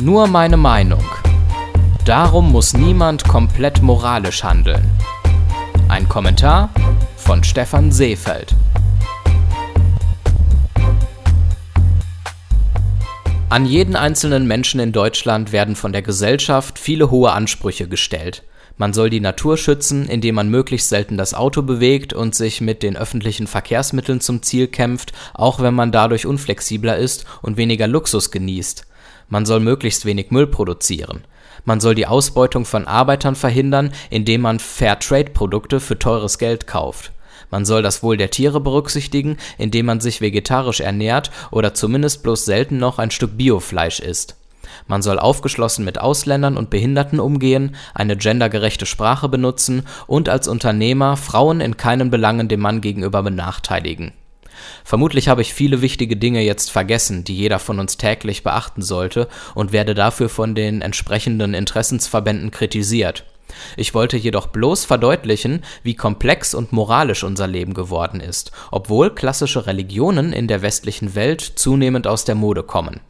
Nur meine Meinung. Darum muss niemand komplett moralisch handeln. Ein Kommentar von Stefan Seefeld. An jeden einzelnen Menschen in Deutschland werden von der Gesellschaft viele hohe Ansprüche gestellt. Man soll die Natur schützen, indem man möglichst selten das Auto bewegt und sich mit den öffentlichen Verkehrsmitteln zum Ziel kämpft, auch wenn man dadurch unflexibler ist und weniger Luxus genießt. Man soll möglichst wenig Müll produzieren. Man soll die Ausbeutung von Arbeitern verhindern, indem man Fairtrade-Produkte für teures Geld kauft. Man soll das Wohl der Tiere berücksichtigen, indem man sich vegetarisch ernährt oder zumindest bloß selten noch ein Stück Biofleisch isst. Man soll aufgeschlossen mit Ausländern und Behinderten umgehen, eine gendergerechte Sprache benutzen und als Unternehmer Frauen in keinen Belangen dem Mann gegenüber benachteiligen. Vermutlich habe ich viele wichtige Dinge jetzt vergessen, die jeder von uns täglich beachten sollte und werde dafür von den entsprechenden Interessensverbänden kritisiert. Ich wollte jedoch bloß verdeutlichen, wie komplex und moralisch unser Leben geworden ist, obwohl klassische Religionen in der westlichen Welt zunehmend aus der Mode kommen.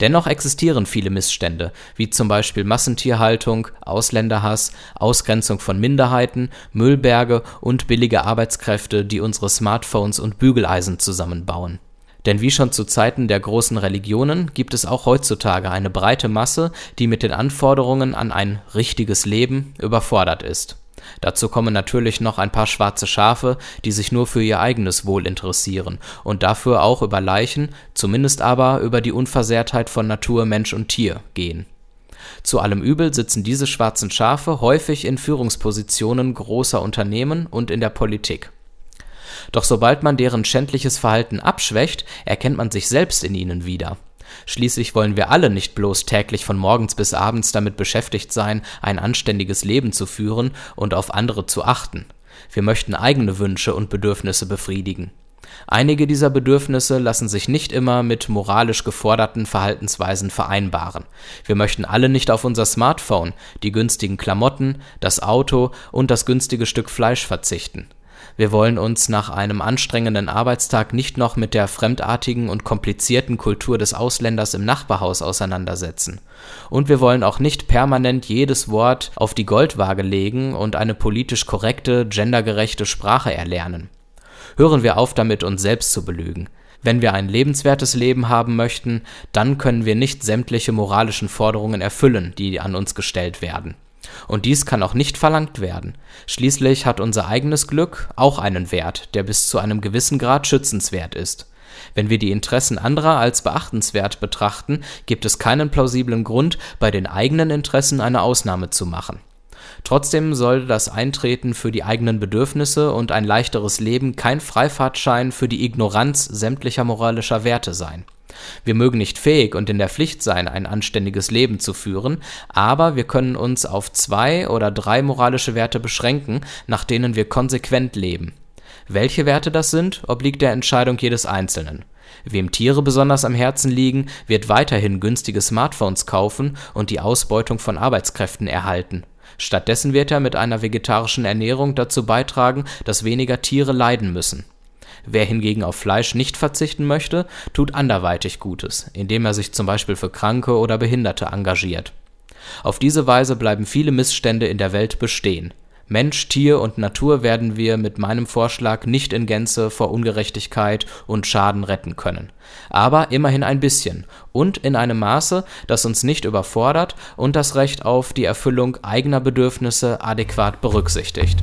Dennoch existieren viele Missstände, wie zum Beispiel Massentierhaltung, Ausländerhass, Ausgrenzung von Minderheiten, Müllberge und billige Arbeitskräfte, die unsere Smartphones und Bügeleisen zusammenbauen. Denn wie schon zu Zeiten der großen Religionen gibt es auch heutzutage eine breite Masse, die mit den Anforderungen an ein richtiges Leben überfordert ist. Dazu kommen natürlich noch ein paar schwarze Schafe, die sich nur für ihr eigenes Wohl interessieren und dafür auch über Leichen, zumindest aber über die Unversehrtheit von Natur, Mensch und Tier gehen. Zu allem Übel sitzen diese schwarzen Schafe häufig in Führungspositionen großer Unternehmen und in der Politik. Doch sobald man deren schändliches Verhalten abschwächt, erkennt man sich selbst in ihnen wieder. Schließlich wollen wir alle nicht bloß täglich von morgens bis abends damit beschäftigt sein, ein anständiges Leben zu führen und auf andere zu achten. Wir möchten eigene Wünsche und Bedürfnisse befriedigen. Einige dieser Bedürfnisse lassen sich nicht immer mit moralisch geforderten Verhaltensweisen vereinbaren. Wir möchten alle nicht auf unser Smartphone, die günstigen Klamotten, das Auto und das günstige Stück Fleisch verzichten. Wir wollen uns nach einem anstrengenden Arbeitstag nicht noch mit der fremdartigen und komplizierten Kultur des Ausländers im Nachbarhaus auseinandersetzen. Und wir wollen auch nicht permanent jedes Wort auf die Goldwaage legen und eine politisch korrekte, gendergerechte Sprache erlernen. Hören wir auf damit, uns selbst zu belügen. Wenn wir ein lebenswertes Leben haben möchten, dann können wir nicht sämtliche moralischen Forderungen erfüllen, die an uns gestellt werden. Und dies kann auch nicht verlangt werden. Schließlich hat unser eigenes Glück auch einen Wert, der bis zu einem gewissen Grad schützenswert ist. Wenn wir die Interessen anderer als beachtenswert betrachten, gibt es keinen plausiblen Grund, bei den eigenen Interessen eine Ausnahme zu machen. Trotzdem soll das Eintreten für die eigenen Bedürfnisse und ein leichteres Leben kein Freifahrtschein für die Ignoranz sämtlicher moralischer Werte sein. Wir mögen nicht fähig und in der Pflicht sein, ein anständiges Leben zu führen, aber wir können uns auf zwei oder drei moralische Werte beschränken, nach denen wir konsequent leben. Welche Werte das sind, obliegt der Entscheidung jedes Einzelnen. Wem Tiere besonders am Herzen liegen, wird weiterhin günstige Smartphones kaufen und die Ausbeutung von Arbeitskräften erhalten. Stattdessen wird er mit einer vegetarischen Ernährung dazu beitragen, dass weniger Tiere leiden müssen. Wer hingegen auf Fleisch nicht verzichten möchte, tut anderweitig Gutes, indem er sich zum Beispiel für Kranke oder Behinderte engagiert. Auf diese Weise bleiben viele Missstände in der Welt bestehen. Mensch, Tier und Natur werden wir mit meinem Vorschlag nicht in Gänze vor Ungerechtigkeit und Schaden retten können. Aber immerhin ein bisschen und in einem Maße, das uns nicht überfordert und das Recht auf die Erfüllung eigener Bedürfnisse adäquat berücksichtigt.